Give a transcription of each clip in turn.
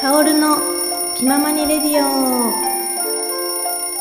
カオルの気ままにレディオ。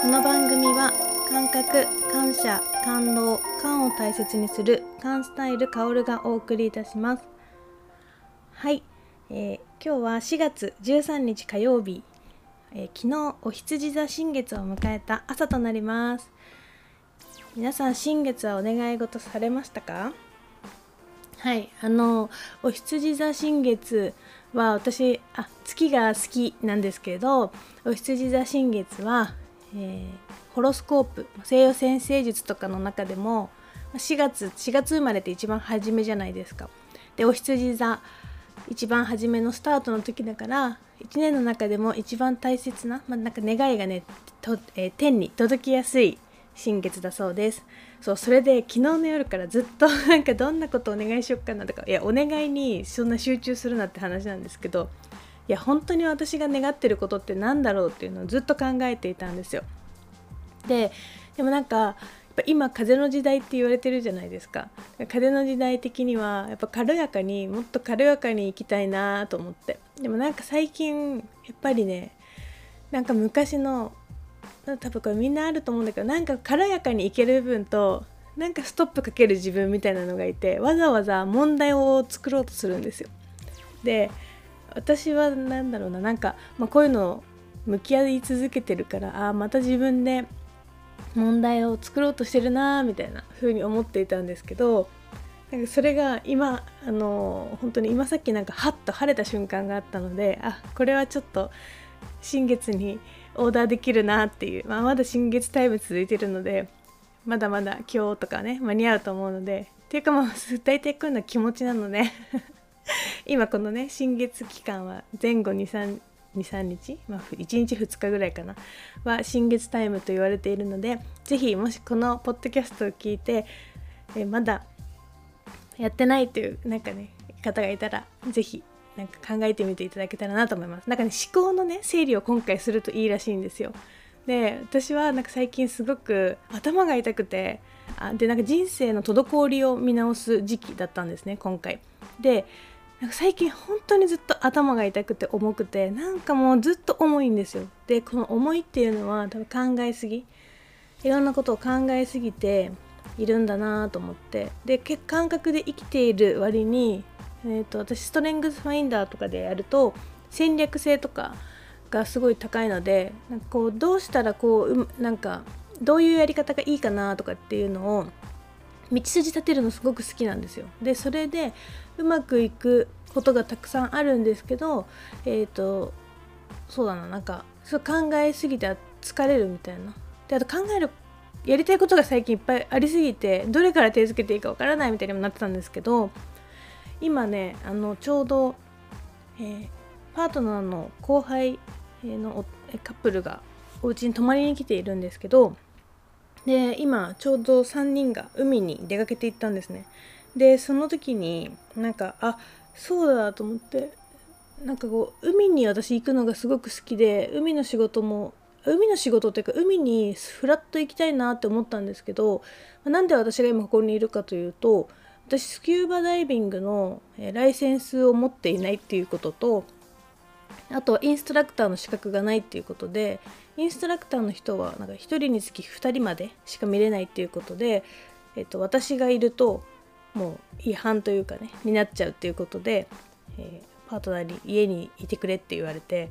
この番組は感覚感謝感動感を大切にする感スタイルカオルがお送りいたします。はい、えー今日は4月13日火曜日、えー昨日お羊座新月を迎えた朝となります。皆さん新月はお願い事されましたか？はいあのお羊座新月は私あ月が好きなんですけどお羊座新月は、えーホロスコープ西洋占星術とかの中でも4月4月生まれって一番初めじゃないですか。でお羊座一番初めのスタートの時だから1年の中でも一番大切な,、まあ、なんか願いがねと、えー天に届きやすい新月だそうです。そうそれで昨日の夜からずっと なんかどんなことお願いしよっかなとかいやお願いにそんな集中するなって話なんですけどいや本当に私が願ってることって何だろうっていうのをずっと考えていたんですよ。ででもなんかやっぱ今風の時代って言われてるじゃないですか。風の時代的にはやっぱ軽やかにもっと軽やかに生きたいなと思って。でもなんか最近やっぱりねなんか昔の多分これみんなあると思うんだけどなんか軽やかに生ける部分となんかストップかける自分みたいなのがいてわざわざ問題を作ろうとするんですよ。で私は何だろうななんか、まあ、こういうのを向き合い続けてるからああまた自分で問題を作ろうとしてるなーみたいな風に思っていたんですけどなんかそれが今あの本当に今さっきなんかハッと晴れた瞬間があったのであこれはちょっと新月にオーダーできるなっていう、まあ、まだ新月タイム続いてるのでまだまだ今日とかね間に合うと思うので。っていうかまあ大体こういうのは気持ちなので 今このね新月期間は前後23 23日、まあ、1日2日ぐらいかな。は新月タイムと言われているのでぜひもしこのポッドキャストを聞いてえまだやってないというなんかね方がいたらぜひなんか考えてみていただけたらなと思います。なんかね思考のね整理を今回するといいらしいんですよ。で私はなんか最近すごく頭が痛くてあでなんか人生の滞りを見直す時期だったんですね今回。でなんか最近本当にずっと頭が痛くて重くてなんかもうずっと重いんですよ。でこの重いっていうのは多分考えすぎ。いろんなことを考えすぎているんだなと思って。で感覚で生きている割に、えー、と私ストレングスファインダーとかでやると戦略性とかがすごい高いのでなんかこうどうしたらこううなんかどういうやり方がいいかなとかっていうのを道筋立てるのすごく好きなんですよ。でそれでうまくいくことがたくさんあるんですけどえっ、とそうだななんかそう考えすぎて疲れるみたいな。であと考えるやりたいことが最近いっぱいありすぎてどれから手つけていいかわからないみたいにもなってたんですけど今ねあのちょうど、えーパートナーの後輩のカップルがお家に泊まりに来ているんですけどで今ちょうど3人が海に出かけていったんですね。でその時になんかあそうだと思ってなんかこう海に私行くのがすごく好きで海の仕事も海の仕事っていうか海にフラッと行きたいなって思ったんですけどなんで私が今ここにいるかというと私スキューバダイビングのライセンスを持っていないっていうこととあとはインストラクターの資格がないっていうことでインストラクターの人はなんか1人につき2人までしか見れないっていうことで、えっと、私がいるともう違反というかねになっちゃうっていうことで、えーパートナーに家にいてくれって言われて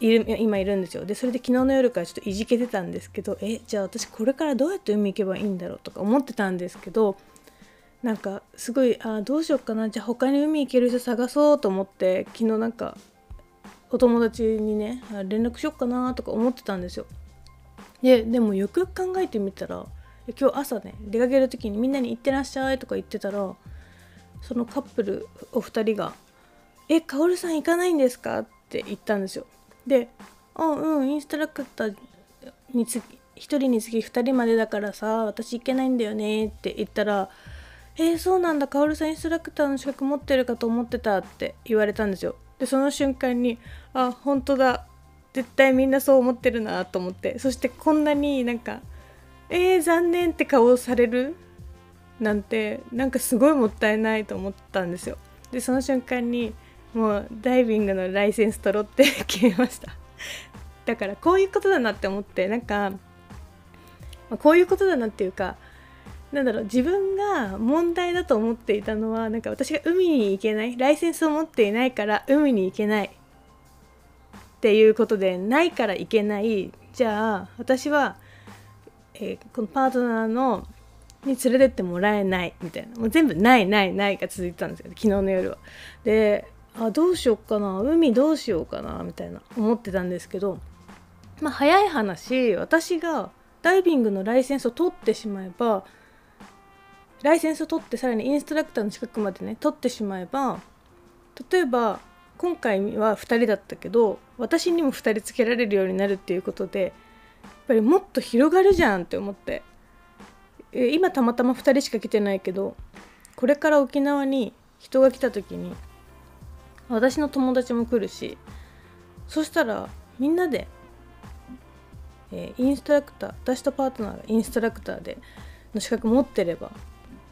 いる今いるんですよ。でそれで昨日の夜からちょっといじけてたんですけどえじゃあ私これからどうやって海行けばいいんだろうとか思ってたんですけどなんかすごいあどうしようかなじゃあ他に海行ける人探そうと思って昨日なんかお友達にね連絡しよっかなとか思ってたんですよででもよくよく考えてみたら今日朝ね出かける時にみんなに行ってらっしゃいとか言ってたらそのカップルお二人が「えカオルさん行かないんですか?」って言ったんですよで「あうんインストラクターにつ1人につき2人までだからさ私行けないんだよね」って言ったら「えー、そうなんだ。カオルさんインストラクターの資格持ってるかと思ってた」って言われたんですよ。でその瞬間に「あ本当だ。絶対みんなそう思ってるな」と思って。そしてこんなになんか「えー、残念」って顔をされる？なんてなんかすごいもったいないと思ったんですよ。でその瞬間にもうダイビングのライセンス取ろうって決めました。だからこういうことだなって思ってなんか、ま、こういうことだなっていうかなんだろう自分が問題だと思っていたのはなんか私が海に行けないライセンスを持っていないから海に行けないっていうことでないから行けないじゃあ私は、えー、このパートナーのに連れてってもらえないみたいなもう全部ないないないが続いてたんですよ昨日の夜は。であどうしよっかな海どうしようかなみたいな思ってたんですけどまあ早い話私がダイビングのライセンスを取ってしまえばライセンスを取ってさらにインストラクターの資格までね取ってしまえば例えば今回は2人だったけど私にも2人つけられるようになるっていうことでやっぱりもっと広がるじゃんって思って。今たまたま2人しか来てないけどこれから沖縄に人が来た時に私の友達も来るしそしたらみんなで、えー、インストラクター私とパートナーがインストラクターでの資格持ってれば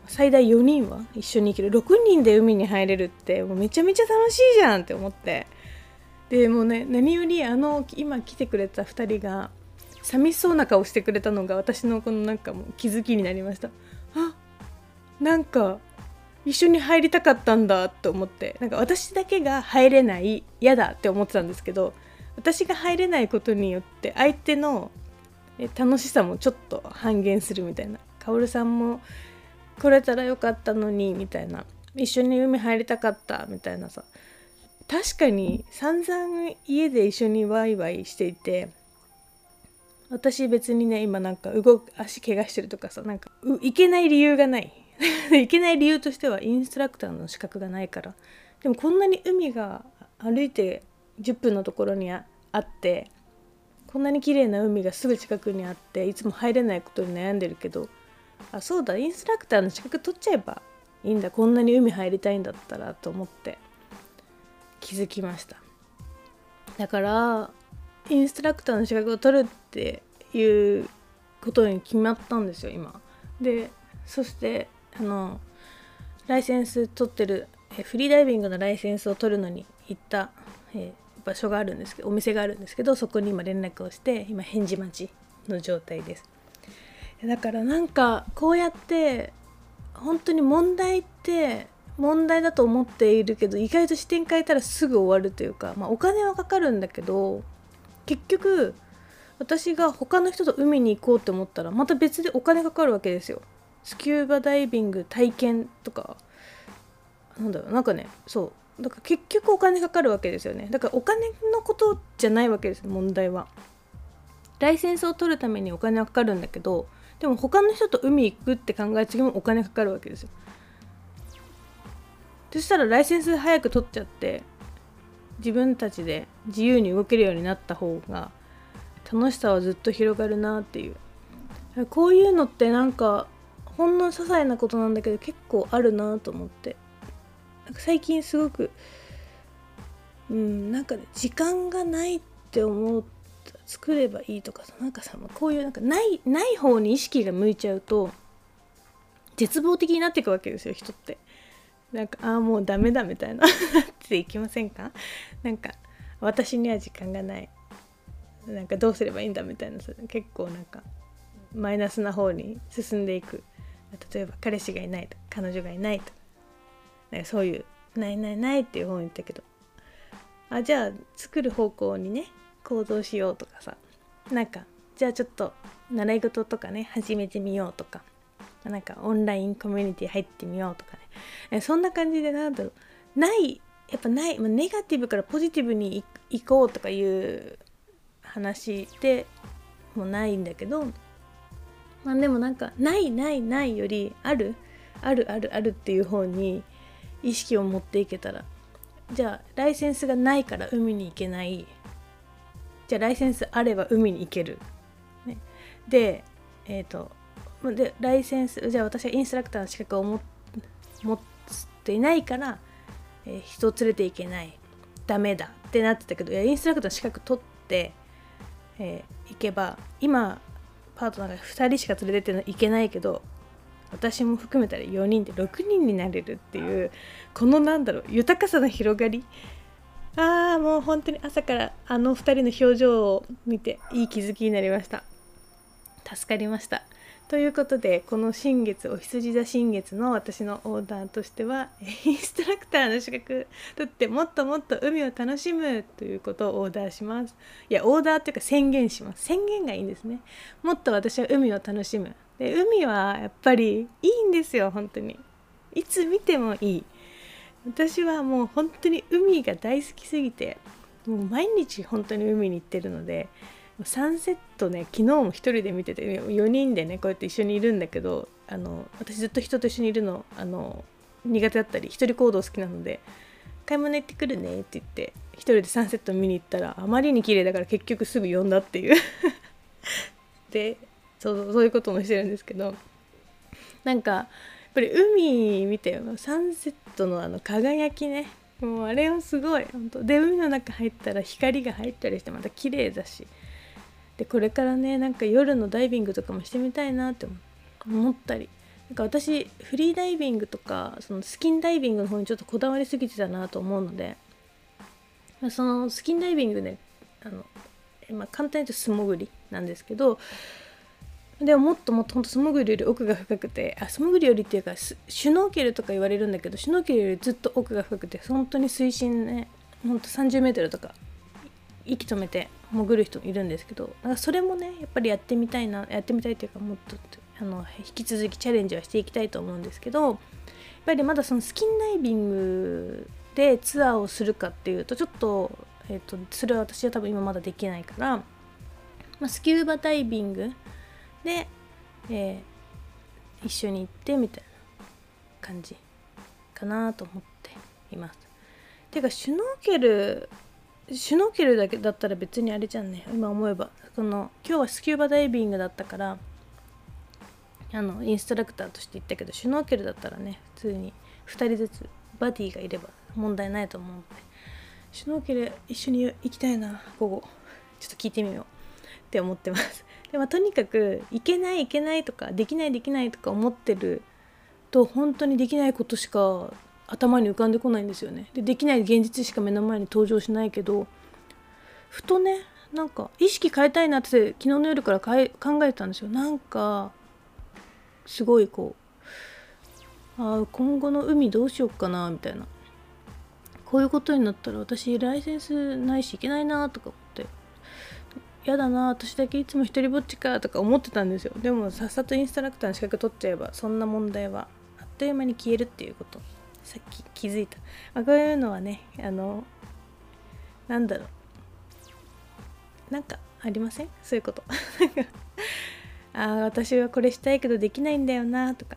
最大4人は一緒に行ける。6人で海に入れるってもうめちゃめちゃ楽しいじゃんって思って。でもうね何よりあの今来てくれた2人が寂しそうな顔してくれたのが私のこのなんかもう気づきになりました。あなんか一緒に入りたかったんだと思って。なんか私だけが入れない嫌だって思ってたんですけど私が入れないことによって相手の楽しさもちょっと半減するみたいな。薫さんも来れたらよかったのにみたいな。一緒に海入りたかったみたいなさ。確かに散々家で一緒にワイワイしていて私別にね今なんか動く足怪我してるとかさなんかいけない理由がない。いけない理由としてはインストラクターの資格がないから。でもこんなに海が歩いて10分のところにあってこんなに綺麗な海がすぐ近くにあっていつも入れないことに悩んでるけどあそうだインストラクターの資格取っちゃえばいいんだ。こんなに海入りたいんだったらと思って。気づきました。だからインストラクターの資格を取るっていうことに決まったんですよ今。でそしてあのライセンス取ってるえフリーダイビングのライセンスを取るのに行った、え場所があるんですけどお店があるんですけどそこに今連絡をして今返事待ちの状態です。だからなんかこうやって本当に問題って問題だと思っているけど意外と視点変えたらすぐ終わるというか、まあ、お金はかかるんだけど結局私が他の人と海に行こうって思ったらまた別でお金かかるわけですよ。スキューバダイビング体験とか。なんだろうなんかねそう。だから結局お金かかるわけですよね。だからお金のことじゃないわけです問題は。ライセンスを取るためにお金はかかるんだけどでも他の人と海行くって考え次もお金かかるわけですよ。そしたらライセンス早く取っちゃって自分たちで自由に動けるようになった方が楽しさはずっと広がるなっていう。こういうのってなんかほんの些細なことなんだけど結構あるなと思って。なんか最近すごくうんなんか、ね、時間がないって思う作ればいいとかさなんかさこういうなんかないない方に意識が向いちゃうと絶望的になっていくわけですよ人って。なんかああもうダメだみたいな。っていきませんか？なんか私には時間がない。なんかどうすればいいんだみたいなさ結構なんかマイナスな方に進んでいく。例えば彼氏がいないと彼女がいないとなんかそういうないないないっていう本言ったけど。あじゃあ作る方向にね行動しようとかさ。なんかじゃあちょっと習い事とかね始めてみようとか。なんかオンラインコミュニティ入ってみようとかね。そんな感じでなんだろう。ないやっぱない、まあ、ネガティブからポジティブに行こうとかいう話でもないんだけど。まあでもなんかないないないよりあるあるあるあるっていう方に意識を持っていけたら。じゃあライセンスがないから海に行けない。じゃあライセンスあれば海に行ける、ね、でえっ、ー、とでライセンスじゃあ私はインストラクターの資格を持っていないから、えー、人を連れていけない。ダメだ。ってなってたけどいやインストラクターの資格取って、えー、行けば今パートナーが2人しか連れてっていけないけど私も含めたら4人で6人になれるっていうこのなんだろう豊かさの広がり。ああもう本当に朝からあの2人の表情を見ていい気づきになりました。助かりました。ということでこの新月お羊座新月の私のオーダーとしては インストラクターの資格取ってもっともっと海を楽しむということをオーダーします。いやオーダーっていうか宣言します。宣言がいいんですね。もっと私は海を楽しむ。で海はやっぱりいいんですよ本当に。いつ見てもいい。私はもう本当に海が大好きすぎてもう毎日本当に海に行ってるのでサンセットね昨日も1人で見てて4人でねこうやって一緒にいるんだけどあの私ずっと人と一緒にいるのあの苦手だったり一人行動好きなので買い物行ってくるねって言って1人でサンセット見に行ったらあまりに綺麗だから結局すぐ呼んだっていう。でそうそういうこともしてるんですけどなんかぱり海見てサンセットのあの輝きね。もうあれはすごい。本当。で海の中入ったら光が入ったりしてまた綺麗だし。でこれからねなんか夜のダイビングとかもしてみたいなって思ったり。なんか私フリーダイビングとかそのスキンダイビングの方にちょっとこだわりすぎてたなと思うので、ま、そのスキンダイビングねあの、まあ、簡単に言うと素潜りなんですけどでももっともっとほんと素潜りより奥が深くてあ素潜りよりっていうかシュノーケルとか言われるんだけどシュノーケルよりずっと奥が深くて本当に水深ねほんと30メートルとか息止めて潜る人いるんですけどそれもねやっぱりやってみたいなやってみたいというかもっとあの引き続きチャレンジはしていきたいと思うんですけどやっぱりまだそのスキンダイビングでツアーをするかっていうとちょっと,、えーと、それは私は多分今まだできないから、まあ、スキューバダイビングで、えー、一緒に行ってみたいな感じかなと思っています。てかシュノーケルシュノーケルだけだったら別にあれじゃんね。今思えば。その今日はスキューバダイビングだったからあのインストラクターとして言ったけどシュノーケルだったらね普通に2人ずつバディがいれば問題ないと思うので。シュノーケル一緒に行きたいな午後。ちょっと聞いてみようって思ってます。でもとにかく行けない行けないとかできないできないとか思ってると本当にできないことしか頭に浮かんでこないんですよね。でできない現実しか目の前に登場しないけどふとねなんか意識変えたいなって昨日の夜から考えてたんですよ。なんかすごいこうあ今後の海どうしよっかなみたいな。こういうことになったら私ライセンスないしいけないなとか思ってやだな私だけいつも一人ぼっちかとか思ってたんですよ。でもさっさとインストラクターの資格取っちゃえばそんな問題はあっという間に消えるっていうこと。さっき気づいた、あ、こういうのはねあのなんだろう。なんかありません？そういうこと。ああ私はこれしたいけどできないんだよなとか。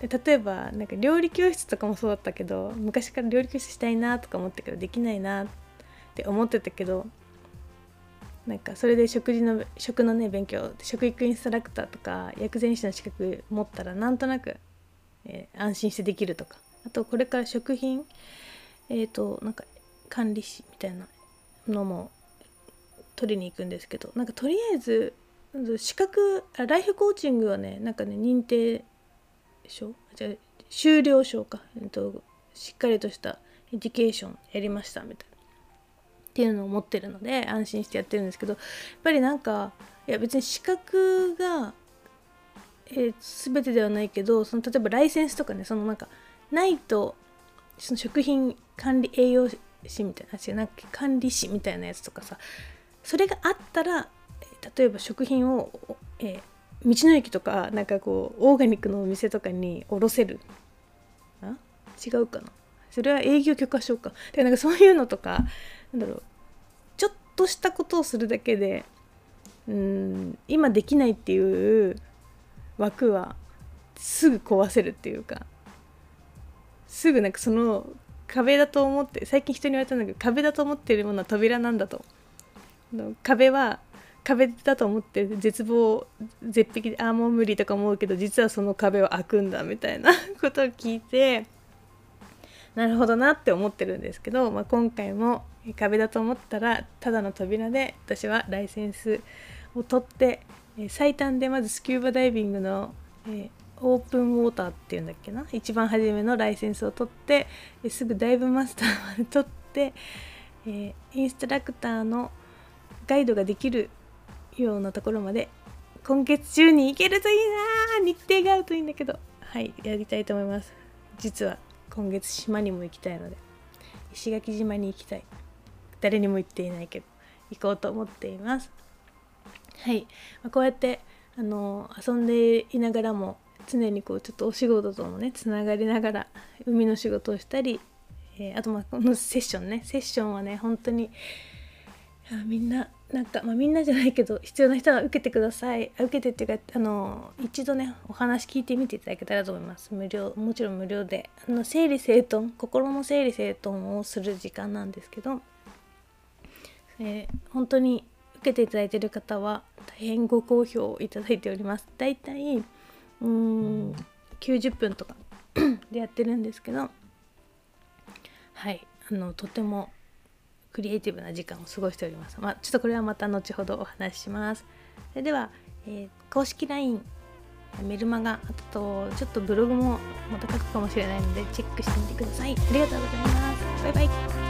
例えばなんか料理教室とかもそうだったけど昔から料理教室したいなとか思ったけどできないなって思ってたけどなんかそれで食事の食のね勉強食育インストラクターとか薬膳師の資格持ったらなんとなく、えー、安心してできるとか。あとこれから食品えっ、ー、となんか管理士みたいなのも取りに行くんですけど。なんかとりあえず資格あライフコーチングはねなんかね認定証じゃ修了証か、えっと、しっかりとしたエデュケーションやりましたみたいな。っていうのを持ってるので安心してやってるんですけどやっぱりなんかいや別に資格が、えー、全てではないけどその例えばライセンスとかねそのなんかないとその食品管理栄養士みたいな違うなんか管理士みたいなやつとかさそれがあったら例えば食品を、えー、道の駅とかなんかこうオーガニックのお店とかに卸せる。違うかな？それは営業許可証か。でなんかそういうのとかなんだろう。ちょっとしたことをするだけでうん今できないっていう枠はすぐ壊せるっていうかすぐなんかその壁だと思って最近人に言われたんだけど壁だと思ってるものは扉なんだと。壁は壁だと思って絶望絶壁でああもう無理とか思うけど実はその壁は開くんだみたいな ことを聞いてなるほどなって思ってるんですけど、まあ、今回も壁だと思ったらただの扉で私はライセンスを取って最短でまずスキューバダイビングの、えオープンウォーターっていうんだっけな。一番初めのライセンスを取ってすぐダイブマスターまで取って、え、インストラクターのガイドができるようなところまで今月中に行けるといいな日程が合うといいんだけど。はいやりたいと思います。実は今月島にも行きたいので石垣島に行きたい。誰にも言っていないけど行こうと思っています。はい、まあ、こうやってあの遊んでいながらも常にこうちょっとお仕事ともねつながりながら海の仕事をしたり、えー、あとまあこのセッションね。セッションはね本当にみんななんか、まあ、みんなじゃないけど必要な人は受けてください。受けてっていうかあの一度ねお話聞いてみていただけたらと思います。無料もちろん無料で。あの整理整頓心の整理整頓をする時間なんですけど、えー、本当に受けていただいてる方は大変ご好評いただいておりますだいたいうん90分とか でやってるんですけどはいあのとてもクリエイティブな時間を過ごしております。まあ、ちょっとこれはまた後ほどお話しします。それでは、えー、公式 LINE、メルマガ、あとちょっとブログもまた書くかもしれないのでチェックしてみてください。ありがとうございます。バイバイ。